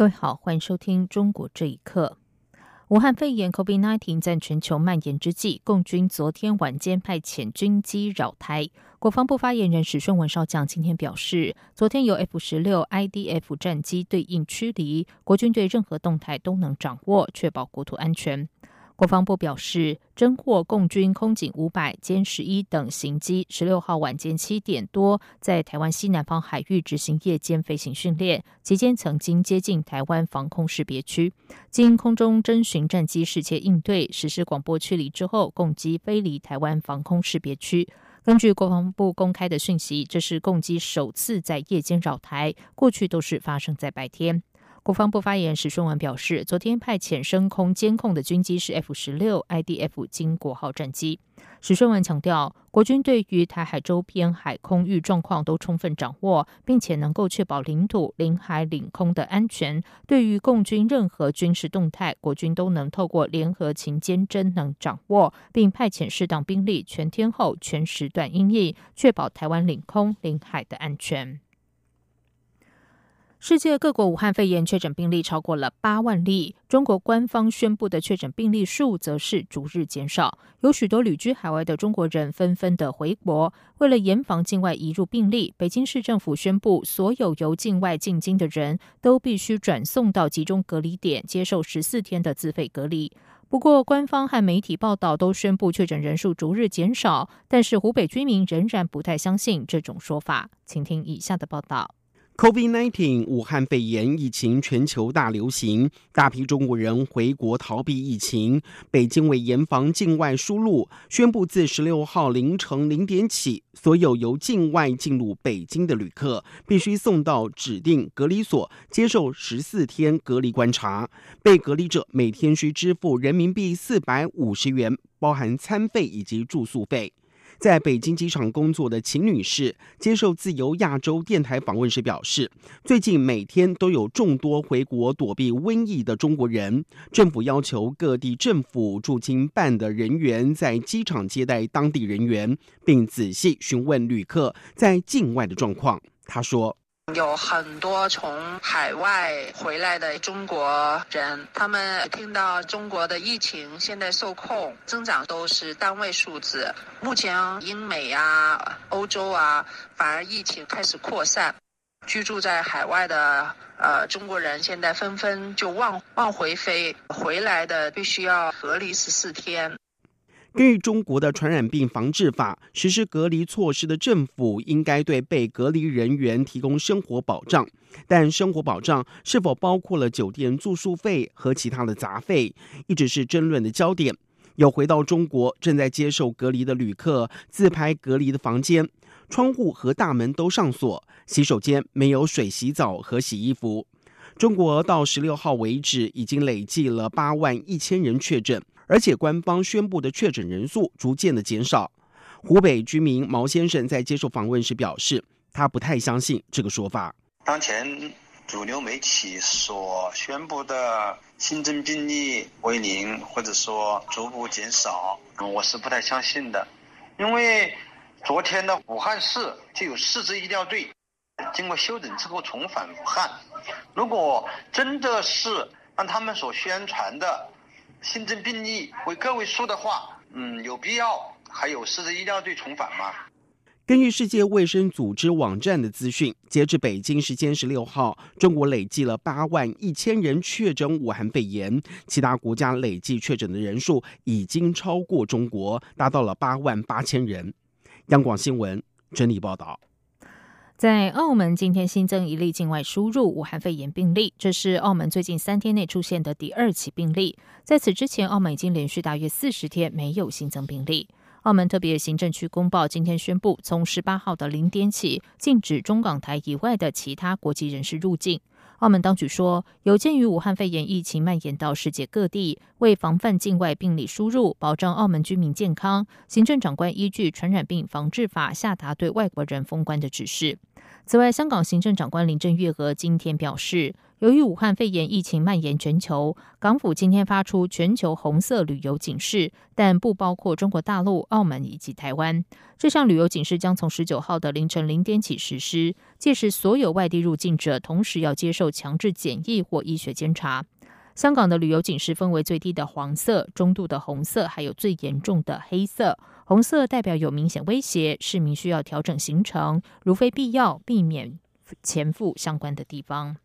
各位好，欢迎收听《中国这一刻》。武汉肺炎 （COVID-19） 在全球蔓延之际，共军昨天晚间派遣军机扰台。国防部发言人史顺文少将今天表示，昨天由 F 十六 IDF 战机对应驱离，国军对任何动态都能掌握，确保国土安全。国防部表示，侦获共军空警五百歼十一等型机，十六号晚间七点多，在台湾西南方海域执行夜间飞行训练，期间曾经接近台湾防空识别区，经空中侦巡战机适切应对，实施广播驱离之后，共机飞离台湾防空识别区。根据国防部公开的讯息，这是共机首次在夜间扰台，过去都是发生在白天。国防部发言史顺文表示，昨天派遣升空监控的军机是 F 十六 IDF 金国号战机。史顺文强调，国军对于台海周边海空域状况都充分掌握，并且能够确保领土、领海、领空的安全。对于共军任何军事动态，国军都能透过联合勤监侦能掌握，并派遣适当兵力，全天候、全时段应应，确保台湾领空、领海的安全。世界各国武汉肺炎确诊病例超过了八万例，中国官方宣布的确诊病例数则是逐日减少。有许多旅居海外的中国人纷纷的回国，为了严防境外移入病例，北京市政府宣布，所有由境外进京的人都必须转送到集中隔离点，接受十四天的自费隔离。不过，官方和媒体报道都宣布确诊人数逐日减少，但是湖北居民仍然不太相信这种说法。请听以下的报道。COVID-19 武汉肺炎疫情全球大流行，大批中国人回国逃避疫情。北京为严防境外输入，宣布自十六号凌晨零点起，所有由境外进入北京的旅客必须送到指定隔离所接受十四天隔离观察。被隔离者每天需支付人民币四百五十元，包含餐费以及住宿费。在北京机场工作的秦女士接受自由亚洲电台访问时表示，最近每天都有众多回国躲避瘟疫的中国人。政府要求各地政府驻京办的人员在机场接待当地人员，并仔细询问旅客在境外的状况。她说。有很多从海外回来的中国人，他们听到中国的疫情现在受控，增长都是单位数字。目前英美啊、欧洲啊，反而疫情开始扩散。居住在海外的呃中国人，现在纷纷就往往回飞，回来的必须要隔离十四天。根据中国的传染病防治法，实施隔离措施的政府应该对被隔离人员提供生活保障，但生活保障是否包括了酒店住宿费和其他的杂费，一直是争论的焦点。有回到中国正在接受隔离的旅客自拍隔离的房间，窗户和大门都上锁，洗手间没有水洗澡和洗衣服。中国到十六号为止已经累计了八万一千人确诊。而且官方宣布的确诊人数逐渐的减少。湖北居民毛先生在接受访问时表示，他不太相信这个说法。当前主流媒体所宣布的新增病例为零，或者说逐步减少，我是不太相信的。因为昨天的武汉市就有四支医疗队经过休整之后重返武汉。如果真的是按他们所宣传的，新增病例为个位数的话，嗯，有必要还有四支医疗队重返吗？根据世界卫生组织网站的资讯，截至北京时间十六号，中国累计了八万一千人确诊武汉肺炎，其他国家累计确诊的人数已经超过中国，达到了八万八千人。央广新闻整理报道。在澳门，今天新增一例境外输入武汉肺炎病例，这是澳门最近三天内出现的第二起病例。在此之前，澳门已经连续大约四十天没有新增病例。澳门特别行政区公报今天宣布，从十八号的零点起，禁止中港台以外的其他国籍人士入境。澳门当局说，有鉴于武汉肺炎疫情蔓延到世界各地，为防范境外病例输入，保障澳门居民健康，行政长官依据《传染病防治法》下达对外国人封关的指示。此外，香港行政长官林郑月娥今天表示。由于武汉肺炎疫情蔓延全球，港府今天发出全球红色旅游警示，但不包括中国大陆、澳门以及台湾。这项旅游警示将从十九号的凌晨零点起实施，届时所有外地入境者同时要接受强制检疫或医学监察。香港的旅游警示分为最低的黄色、中度的红色，还有最严重的黑色。红色代表有明显威胁，市民需要调整行程，如非必要，避免前赴相关的地方。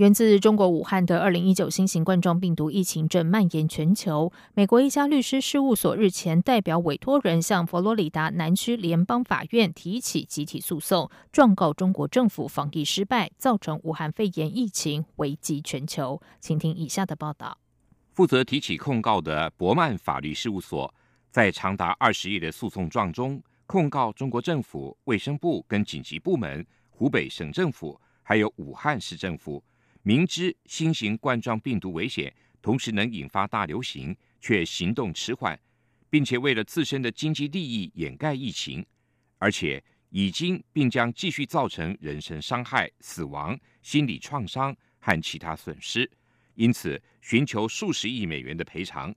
源自中国武汉的二零一九新型冠状病毒疫情正蔓延全球。美国一家律师事务所日前代表委托人向佛罗里达南区联邦法院提起集体诉讼，状告中国政府防疫失败，造成武汉肺炎疫情危及全球。请听以下的报道：负责提起控告的伯曼法律事务所在长达二十页的诉讼状中，控告中国政府、卫生部跟紧急部门、湖北省政府还有武汉市政府。明知新型冠状病毒危险，同时能引发大流行，却行动迟缓，并且为了自身的经济利益掩盖疫情，而且已经并将继续造成人身伤害、死亡、心理创伤和其他损失，因此寻求数十亿美元的赔偿。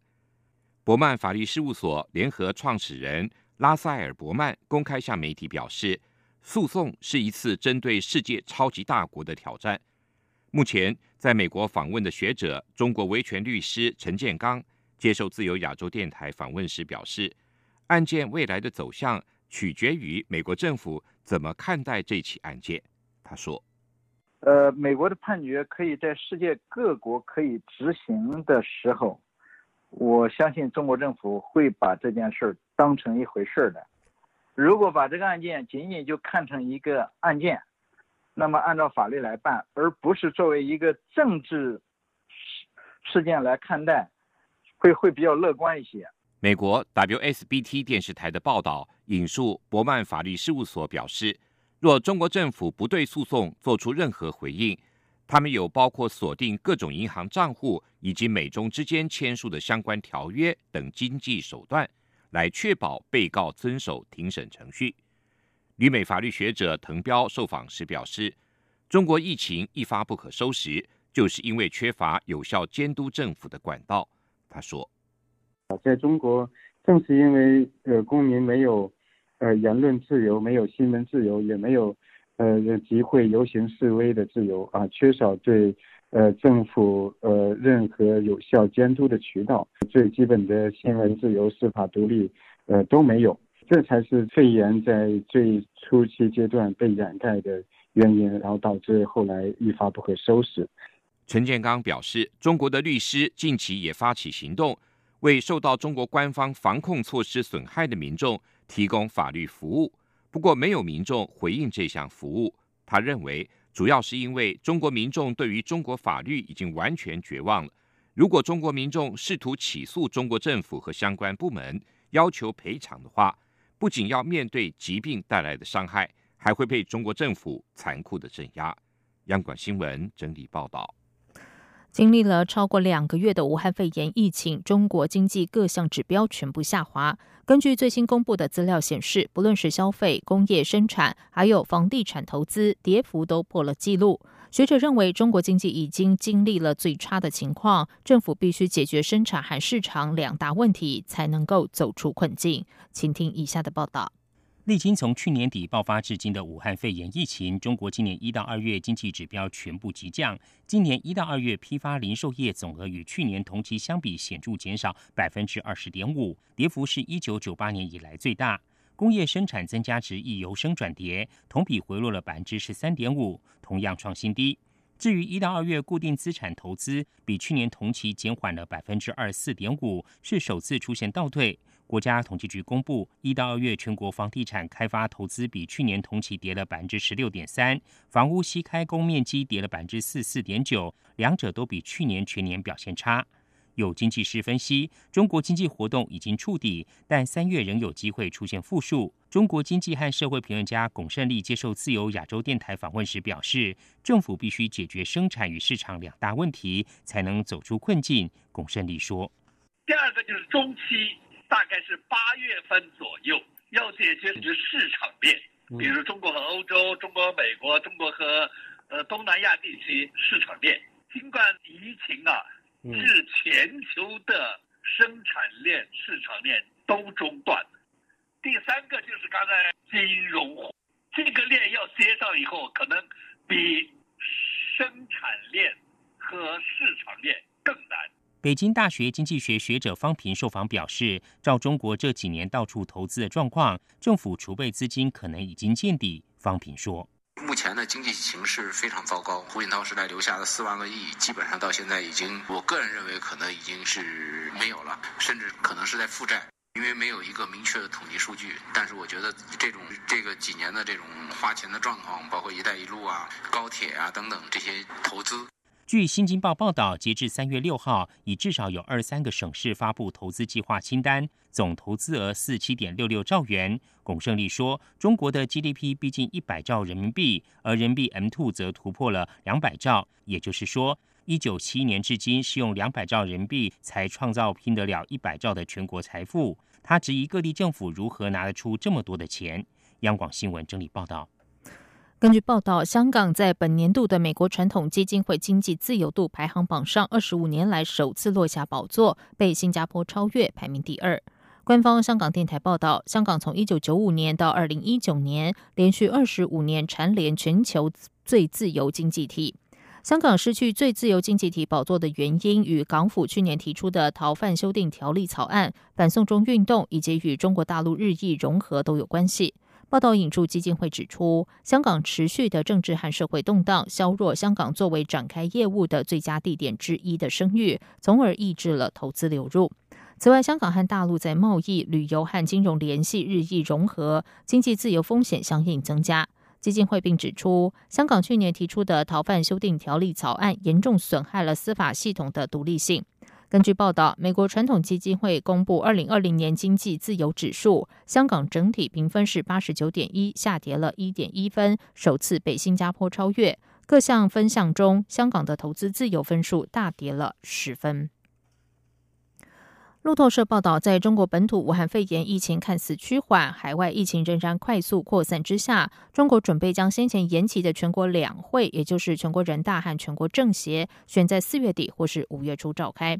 伯曼法律事务所联合创始人拉塞尔·伯曼公开向媒体表示，诉讼是一次针对世界超级大国的挑战。目前在美国访问的学者、中国维权律师陈建刚接受自由亚洲电台访问时表示，案件未来的走向取决于美国政府怎么看待这起案件。他说：“呃，美国的判决可以在世界各国可以执行的时候，我相信中国政府会把这件事儿当成一回事儿的。如果把这个案件仅仅就看成一个案件。”那么按照法律来办，而不是作为一个政治事事件来看待，会会比较乐观一些。美国 WSBT 电视台的报道引述伯曼法律事务所表示，若中国政府不对诉讼做出任何回应，他们有包括锁定各种银行账户以及美中之间签署的相关条约等经济手段，来确保被告遵守庭审程序。旅美法律学者滕彪受访时表示，中国疫情一发不可收拾，就是因为缺乏有效监督政府的管道。他说：“啊在中国，正是因为呃公民没有呃言论自由，没有新闻自由，也没有呃集会游行示威的自由啊，缺少对呃政府呃任何有效监督的渠道，最基本的新闻自由、司法独立呃都没有。”这才是肺炎在最初期阶段被掩盖的原因，然后导致后来一发不可收拾。陈建刚表示，中国的律师近期也发起行动，为受到中国官方防控措施损害的民众提供法律服务。不过，没有民众回应这项服务。他认为，主要是因为中国民众对于中国法律已经完全绝望了。如果中国民众试图起诉中国政府和相关部门，要求赔偿的话，不仅要面对疾病带来的伤害，还会被中国政府残酷的镇压。央广新闻整理报道：经历了超过两个月的武汉肺炎疫情，中国经济各项指标全部下滑。根据最新公布的资料显示，不论是消费、工业生产，还有房地产投资，跌幅都破了纪录。学者认为，中国经济已经经历了最差的情况，政府必须解决生产和市场两大问题，才能够走出困境。请听以下的报道：历经从去年底爆发至今的武汉肺炎疫情，中国今年一到二月经济指标全部急降。今年一到二月批发零售业总额与去年同期相比显著减少百分之二十点五，跌幅是一九九八年以来最大。工业生产增加值亦由升转跌，同比回落了百分之十三点五，同样创新低。至于一到二月固定资产投资，比去年同期减缓了百分之二十四点五，是首次出现倒退。国家统计局公布，一到二月全国房地产开发投资比去年同期跌了百分之十六点三，房屋新开工面积跌了百分之四四点九，两者都比去年全年表现差。有经济师分析，中国经济活动已经触底，但三月仍有机会出现负数。中国经济和社会评论家龚胜利接受自由亚洲电台访问时表示，政府必须解决生产与市场两大问题，才能走出困境。龚胜利说：“第二个就是中期，大概是八月份左右，要解决是市场面，比如中国和欧洲、中国和美国、中国和呃东南亚地区市场面。尽管疫情啊。”是全球的生产链、市场链都中断。第三个就是刚才金融，这个链要接上以后，可能比生产链和市场链更难。北京大学经济学学者方平受访表示，照中国这几年到处投资的状况，政府储备资金可能已经见底。方平说。目前的经济形势非常糟糕，胡锦涛时代留下的四万个亿，基本上到现在已经，我个人认为可能已经是没有了，甚至可能是在负债，因为没有一个明确的统计数据。但是我觉得这种这个几年的这种花钱的状况，包括“一带一路”啊、高铁啊等等这些投资。据《新京报》报道，截至三月六号，已至少有二三个省市发布投资计划清单，总投资额四七点六六兆元。龚胜利说：“中国的 GDP 逼近一百兆人民币，而人民币 M two 则突破了两百兆。也就是说，一九七一年至今是用两百兆人民币才创造拼得了一百兆的全国财富。”他质疑各地政府如何拿得出这么多的钱。央广新闻整理报道。根据报道，香港在本年度的美国传统基金会经济自由度排行榜上，二十五年来首次落下宝座，被新加坡超越，排名第二。官方香港电台报道，香港从一九九五年到二零一九年，连续二十五年蝉联全球最自由经济体。香港失去最自由经济体宝座的原因，与港府去年提出的逃犯修订条例草案、反送中运动以及与中国大陆日益融合都有关系。报道引述基金会指出，香港持续的政治和社会动荡削弱香港作为展开业务的最佳地点之一的声誉，从而抑制了投资流入。此外，香港和大陆在贸易、旅游和金融联系日益融合，经济自由风险相应增加。基金会并指出，香港去年提出的逃犯修订条例草案严重损害了司法系统的独立性。根据报道，美国传统基金会公布二零二零年经济自由指数，香港整体评分是八十九点一，下跌了一点一分，首次被新加坡超越。各项分项中，香港的投资自由分数大跌了十分。路透社报道，在中国本土武汉肺炎疫情看似趋缓，海外疫情仍然快速扩散之下，中国准备将先前延期的全国两会，也就是全国人大和全国政协，选在四月底或是五月初召开。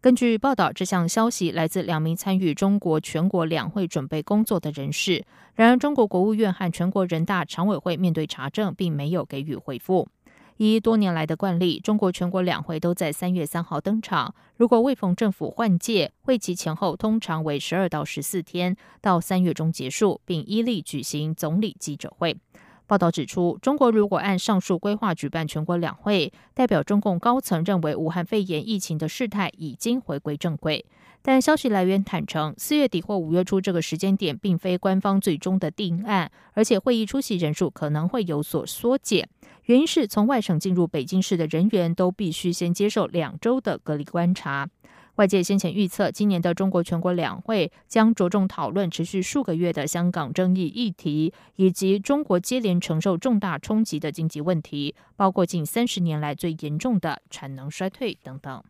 根据报道，这项消息来自两名参与中国全国两会准备工作的人士。然而，中国国务院和全国人大常委会面对查证，并没有给予回复。依多年来的惯例，中国全国两会都在三月三号登场。如果未逢政府换届，会期前后通常为十二到十四天，到三月中结束，并依例举行总理记者会。报道指出，中国如果按上述规划举办全国两会，代表中共高层认为武汉肺炎疫情的事态已经回归正轨。但消息来源坦诚，四月底或五月初这个时间点并非官方最终的定案，而且会议出席人数可能会有所缩减。原因是从外省进入北京市的人员都必须先接受两周的隔离观察。外界先前预测，今年的中国全国两会将着重讨论持续数个月的香港争议议题，以及中国接连承受重大冲击的经济问题，包括近三十年来最严重的产能衰退等等。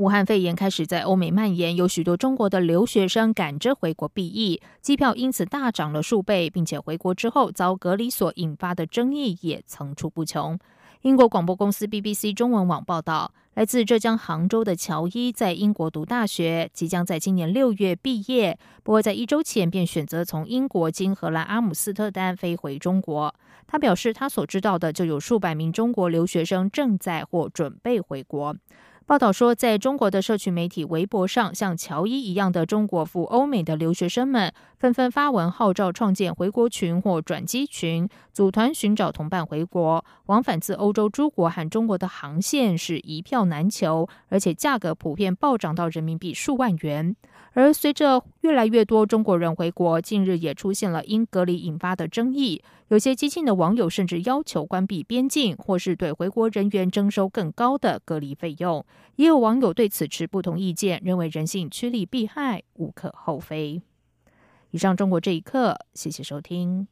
武汉肺炎开始在欧美蔓延，有许多中国的留学生赶着回国避疫，机票因此大涨了数倍，并且回国之后遭隔离所引发的争议也层出不穷。英国广播公司 BBC 中文网报道，来自浙江杭州的乔伊在英国读大学，即将在今年六月毕业。不过，在一周前便选择从英国经荷兰阿姆斯特丹飞回中国。他表示，他所知道的就有数百名中国留学生正在或准备回国。报道说，在中国的社群媒体微博上，像乔伊一样的中国赴欧美的留学生们纷纷发文号召创建回国群或转机群，组团寻找同伴回国。往返自欧洲诸国和中国的航线是一票难求，而且价格普遍暴涨到人民币数万元。而随着越来越多中国人回国，近日也出现了因隔离引发的争议。有些激进的网友甚至要求关闭边境，或是对回国人员征收更高的隔离费用。也有网友对此持不同意见，认为人性趋利避害，无可厚非。以上中国这一刻，谢谢收听。